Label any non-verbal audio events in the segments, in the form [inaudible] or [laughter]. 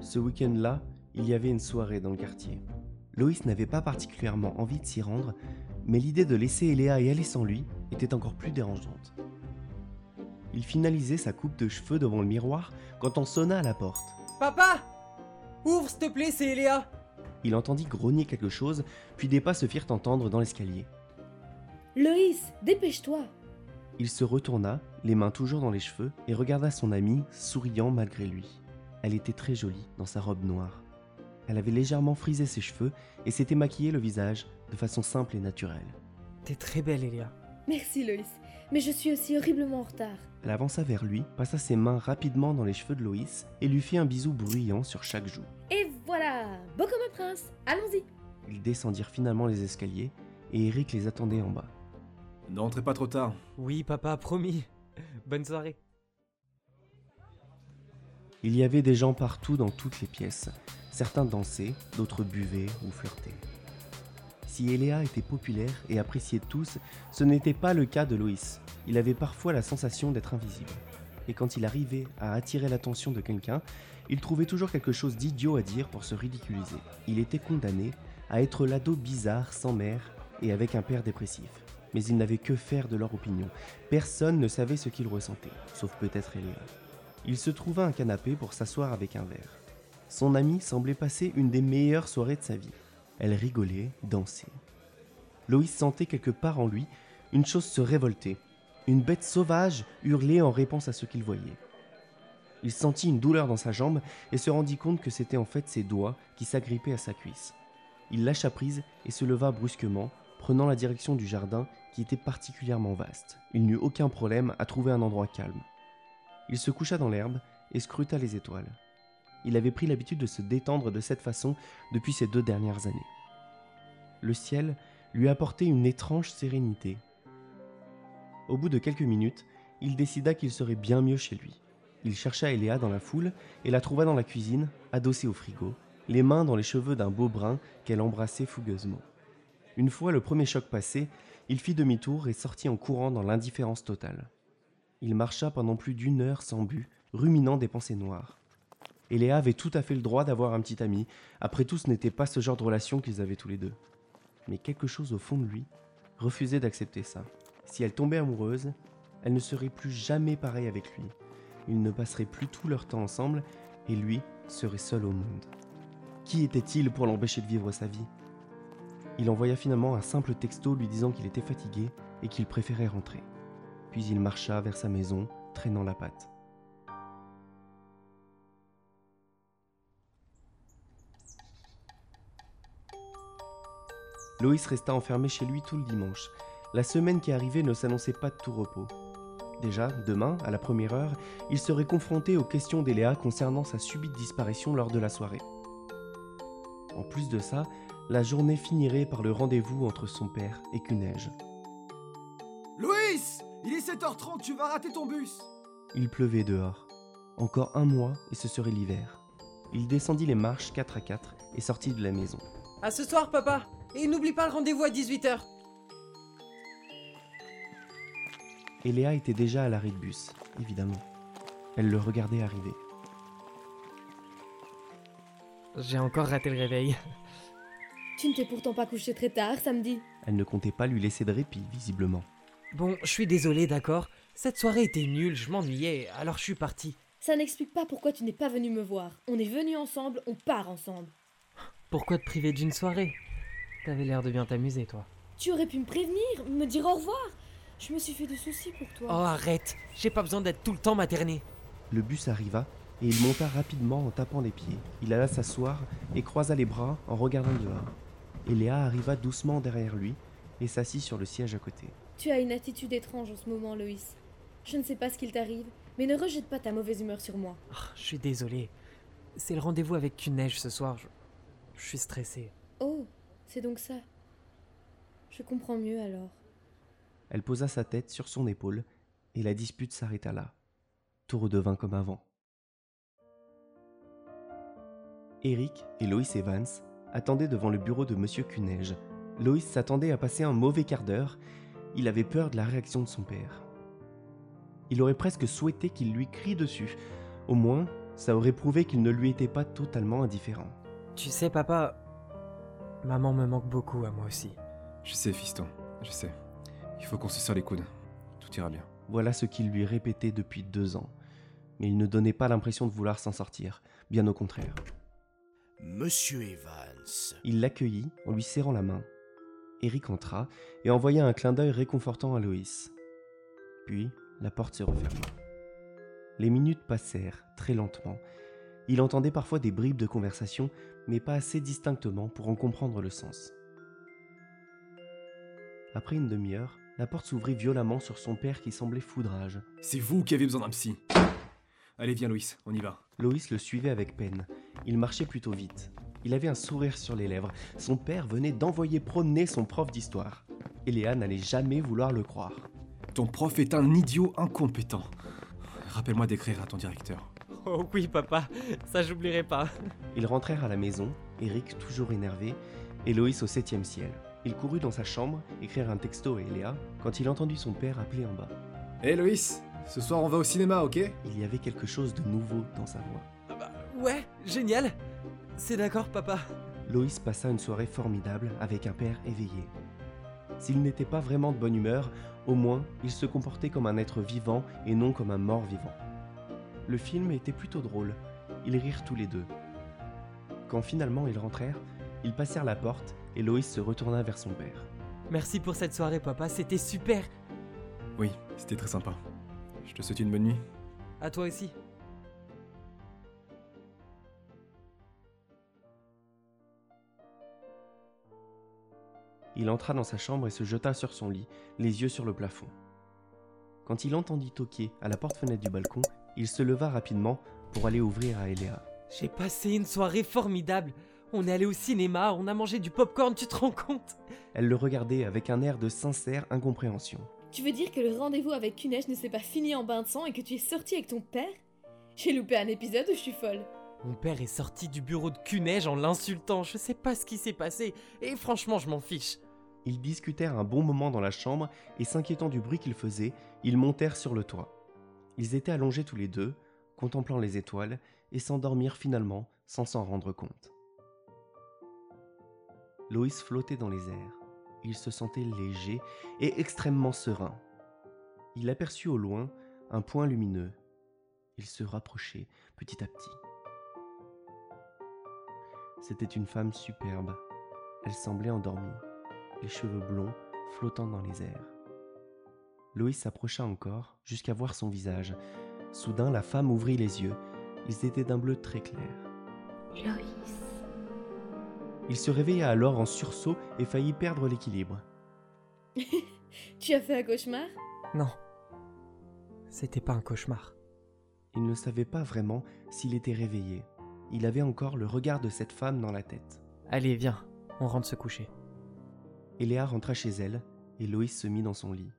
Ce week-end-là, il y avait une soirée dans le quartier. Loïs n'avait pas particulièrement envie de s'y rendre, mais l'idée de laisser Eléa y aller sans lui était encore plus dérangeante. Il finalisait sa coupe de cheveux devant le miroir quand on sonna à la porte. Papa Ouvre s'il te plaît, c'est Eléa Il entendit grogner quelque chose, puis des pas se firent entendre dans l'escalier. Loïs, dépêche-toi Il se retourna, les mains toujours dans les cheveux, et regarda son amie, souriant malgré lui. Elle était très jolie dans sa robe noire. Elle avait légèrement frisé ses cheveux et s'était maquillé le visage de façon simple et naturelle. T'es très belle, Eléa. Merci Loïs, mais je suis aussi horriblement en retard. Elle avança vers lui, passa ses mains rapidement dans les cheveux de Loïs et lui fit un bisou bruyant sur chaque joue. Et voilà Beau comme un prince Allons-y Ils descendirent finalement les escaliers et Eric les attendait en bas. Ne rentrez pas trop tard. Oui, papa, promis. [laughs] Bonne soirée. Il y avait des gens partout dans toutes les pièces. Certains dansaient, d'autres buvaient ou flirtaient. Si Eléa était populaire et appréciée tous, ce n'était pas le cas de Loïs. Il avait parfois la sensation d'être invisible. Et quand il arrivait à attirer l'attention de quelqu'un, il trouvait toujours quelque chose d'idiot à dire pour se ridiculiser. Il était condamné à être l'ado bizarre, sans mère et avec un père dépressif. Mais il n'avait que faire de leur opinion. Personne ne savait ce qu'il ressentait, sauf peut-être Eléa. Il se trouva un canapé pour s'asseoir avec un verre. Son amie semblait passer une des meilleures soirées de sa vie. Elle rigolait, dansait. Loïs sentait quelque part en lui une chose se révolter. Une bête sauvage hurlait en réponse à ce qu'il voyait. Il sentit une douleur dans sa jambe et se rendit compte que c'était en fait ses doigts qui s'agrippaient à sa cuisse. Il lâcha prise et se leva brusquement, prenant la direction du jardin qui était particulièrement vaste. Il n'eut aucun problème à trouver un endroit calme. Il se coucha dans l'herbe et scruta les étoiles. Il avait pris l'habitude de se détendre de cette façon depuis ces deux dernières années. Le ciel lui apportait une étrange sérénité. Au bout de quelques minutes, il décida qu'il serait bien mieux chez lui. Il chercha Eléa dans la foule et la trouva dans la cuisine, adossée au frigo, les mains dans les cheveux d'un beau brun qu'elle embrassait fougueusement. Une fois le premier choc passé, il fit demi-tour et sortit en courant dans l'indifférence totale. Il marcha pendant plus d'une heure sans but, ruminant des pensées noires. Et Léa avait tout à fait le droit d'avoir un petit ami. Après tout, ce n'était pas ce genre de relation qu'ils avaient tous les deux. Mais quelque chose au fond de lui refusait d'accepter ça. Si elle tombait amoureuse, elle ne serait plus jamais pareille avec lui. Ils ne passeraient plus tout leur temps ensemble et lui serait seul au monde. Qui était-il pour l'empêcher de vivre sa vie? Il envoya finalement un simple texto lui disant qu'il était fatigué et qu'il préférait rentrer. Puis il marcha vers sa maison, traînant la patte. Loïs resta enfermé chez lui tout le dimanche. La semaine qui arrivait ne s'annonçait pas de tout repos. Déjà, demain, à la première heure, il serait confronté aux questions d'Eléa concernant sa subite disparition lors de la soirée. En plus de ça, la journée finirait par le rendez-vous entre son père et Cuneige. Loïs Il est 7h30, tu vas rater ton bus Il pleuvait dehors. Encore un mois et ce serait l'hiver. Il descendit les marches 4 à 4 et sortit de la maison. À ce soir, papa Et n'oublie pas le rendez-vous à 18h Et Léa était déjà à l'arrêt de bus, évidemment. Elle le regardait arriver. J'ai encore raté le réveil. Tu ne t'es pourtant pas couché très tard samedi. Elle ne comptait pas lui laisser de répit, visiblement. Bon, je suis désolé, d'accord Cette soirée était nulle, je m'ennuyais, alors je suis parti. Ça n'explique pas pourquoi tu n'es pas venu me voir. On est venus ensemble, on part ensemble. Pourquoi te priver d'une soirée? T'avais l'air de bien t'amuser, toi. Tu aurais pu me prévenir, me dire au revoir. Je me suis fait des soucis pour Oh, toi. arrête J'ai pas besoin d'être tout le temps materné. Le bus arriva et il monta rapidement en tapant les pieds. Il alla s'asseoir et croisa les bras en regardant dehors. Et Léa arriva doucement derrière lui et s'assit sur le siège à côté. Tu as une attitude étrange en ce moment, Loïs. Je ne sais pas ce qu'il t'arrive, mais ne rejette pas ta mauvaise humeur sur moi. Ah, je suis désolé. C'est le rendez-vous avec Cuneige ce soir. Je, je suis stressé. Oh, c'est donc ça. Je comprends mieux alors. Elle posa sa tête sur son épaule et la dispute s'arrêta là. Tout redevint comme avant. Eric et Loïs Evans attendaient devant le bureau de Monsieur Cuneige. Loïs s'attendait à passer un mauvais quart d'heure. Il avait peur de la réaction de son père. Il aurait presque souhaité qu'il lui crie dessus. Au moins, Ça aurait prouvé qu'il ne lui était pas totalement indifférent. Tu sais, papa, maman me manque beaucoup à moi aussi. Je sais, fiston, je sais. Il faut qu'on se serre les coudes. Tout ira bien. Voilà ce qu'il lui répétait depuis deux ans. Mais il ne donnait pas l'impression de vouloir s'en sortir, bien au contraire. Monsieur Evans. Il l'accueillit en lui serrant la main. Eric entra et envoya un clin d'œil réconfortant à Loïs. Puis, la porte se referma. Les minutes passèrent très lentement. Il entendait parfois des bribes de conversation, mais pas assez distinctement pour en comprendre le sens. Après une demi-heure, la porte s'ouvrit violemment sur son père qui semblait foudrage. C'est vous qui avez besoin d'un psy. Allez, viens, Loïs, on y va. Loïs le suivait avec peine. Il marchait plutôt vite. Il avait un sourire sur les lèvres. Son père venait d'envoyer promener son prof d'histoire. Et Léa n'allait jamais vouloir le croire. Ton prof est un idiot incompétent. Rappelle-moi d'écrire à ton directeur. Oh oui, papa, ça j'oublierai pas. Ils rentrèrent à la maison, Eric toujours énervé, et Loïs au septième ciel. Il courut dans sa chambre, écrire un texto à Eléa, quand il entendit son père appeler en bas. Hé Loïs, ce soir on va au cinéma, ok? Il y avait quelque chose de nouveau dans sa voix. Ah bah, ouais, génial. C'est d'accord, papa. Loïs passa une soirée formidable avec un père éveillé. S'il n'était pas vraiment de bonne humeur, au moins il se comportait comme un être vivant et non comme un mort vivant. Le film était plutôt drôle. Ils rirent tous les deux. Quand finalement ils rentrèrent, ils passèrent la porte et Loïs se retourna vers son père. Merci pour cette soirée, papa, c'était super. Oui, c'était très sympa. Je te souhaite une bonne nuit. À toi aussi. Il entra dans sa chambre et se jeta sur son lit, les yeux sur le plafond. Quand il entendit toquer à la porte-fenêtre du balcon, il se leva rapidement pour aller ouvrir à Eléa. J'ai passé une soirée formidable. On est allé au cinéma, on a mangé du popcorn, tu te rends compte? Elle le regardait avec un air de sincère incompréhension. Tu veux dire que le rendez-vous avec Kunesh ne s'est pas fini en bain de sang et que tu es sorti avec ton père? J'ai loupé un épisode ou je suis folle Mon père est sorti du bureau de Cuneige en l'insultant, je sais pas ce qui s'est passé, et franchement je m'en fiche. Ils discutèrent un bon moment dans la chambre et s'inquiétant du bruit qu'ils faisaient, ils montèrent sur le toit. Ils étaient allongés tous les deux, contemplant les étoiles, et s'endormirent finalement sans s'en rendre compte. Loïs flottait dans les airs. Il se sentait léger et extrêmement serein. Il aperçut au loin un point lumineux. Il se rapprochait petit à petit. C'était une femme superbe. Elle semblait endormie, les cheveux blonds flottant dans les airs. Loïs s'approcha encore jusqu'à voir son visage. Soudain, la femme ouvrit les yeux. Ils étaient d'un bleu très clair. Loïs. Il se réveilla alors en sursaut et faillit perdre l'équilibre. [laughs] tu as fait un cauchemar? Non. C'était pas un cauchemar. Il ne savait pas vraiment s'il était réveillé. Il avait encore le regard de cette femme dans la tête. Allez, viens, on rentre se coucher. Eléa rentra chez elle et Loïs se mit dans son lit,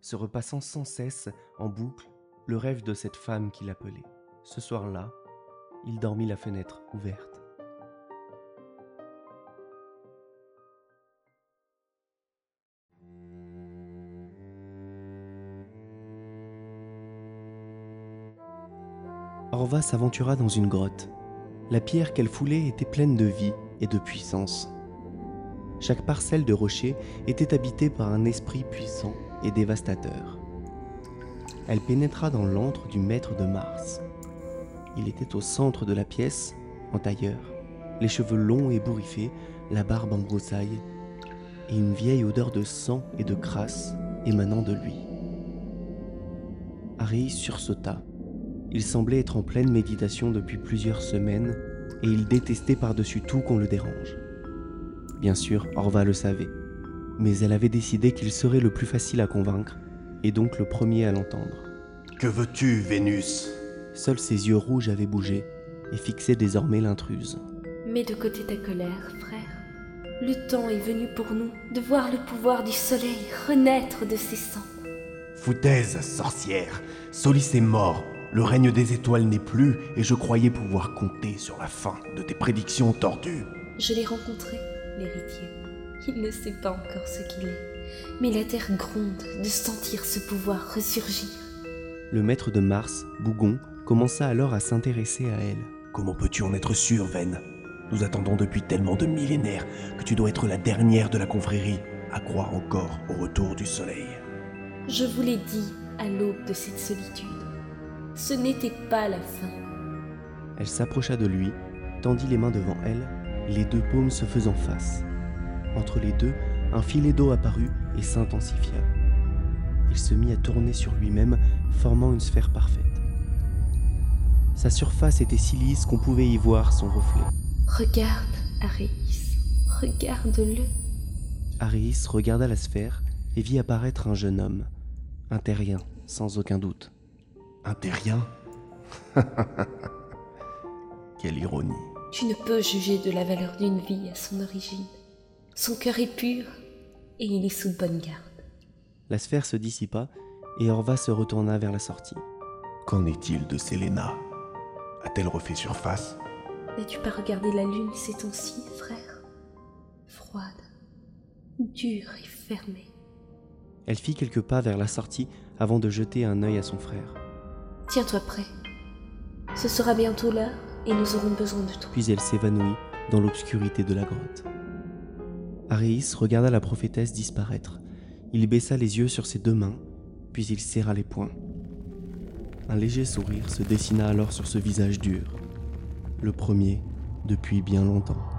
se repassant sans cesse, en boucle, le rêve de cette femme qui l'appelait. Ce soir-là, il dormit la fenêtre ouverte. Orva s'aventura dans une grotte. La pierre qu'elle foulait était pleine de vie et de puissance. Chaque parcelle de rocher était habitée par un esprit puissant et dévastateur. Elle pénétra dans l'antre du maître de Mars. Il était au centre de la pièce, en tailleur, les cheveux longs et bourriffés, la barbe en broussailles, et une vieille odeur de sang et de crasse émanant de lui. Harry sursauta. Il semblait être en pleine méditation depuis plusieurs semaines et il détestait par-dessus tout qu'on le dérange. Bien sûr, Orva le savait, mais elle avait décidé qu'il serait le plus facile à convaincre et donc le premier à l'entendre. Que veux-tu, Vénus? Seuls ses yeux rouges avaient bougé et fixaient désormais l'intruse. Mets de côté ta colère, frère. Le temps est venu pour nous de voir le pouvoir du soleil renaître de ses cendres. Foutaise, sorcière Solis est mort, le règne des étoiles n'est plus, et je croyais pouvoir compter sur la fin de tes prédictions tordues. Je l'ai rencontré, l'héritier. Il ne sait pas encore ce qu'il est, mais la terre gronde de sentir ce pouvoir ressurgir. Le maître de Mars, Bougon, commença alors à s'intéresser à elle. Comment peux-tu en être sûr, Ven Nous attendons depuis tellement de millénaires que tu dois être la dernière de la confrérie à croire encore au retour du soleil. Je vous l'ai dit à l'aube de cette solitude. Ce n'était pas la fin. Elle s'approcha de lui, tendit les mains devant elle, les deux paumes se faisant face. Entre les deux, un filet d'eau apparut et s'intensifia. Il se mit à tourner sur lui-même, formant une sphère parfaite. Sa surface était si lisse qu'on pouvait y voir son reflet. Regarde, Aréis. Regarde-le. Aréis regarda la sphère et vit apparaître un jeune homme. Un terrien, sans aucun doute. Un terrien? [laughs] Quelle ironie. Tu ne peux juger de la valeur d'une vie à son origine. Son cœur est pur et il est sous bonne garde. La sphère se dissipa et Orva se retourna vers la sortie. Qu'en est-il de Selena? A-t-elle refait surface? N'as-tu pas regardé la lune ces temps-ci, frère? Froide, dure et fermée. Elle fit quelques pas vers la sortie avant de jeter un œil à son frère. Tiens-toi prêt. Ce sera bientôt l'heure et nous aurons besoin de toi. Puis elle s'évanouit dans l'obscurité de la grotte. Aréis regarda la prophétesse disparaître. Il baissa les yeux sur ses deux mains, puis il serra les poings. Un léger sourire se dessina alors sur ce visage dur, le premier depuis bien longtemps.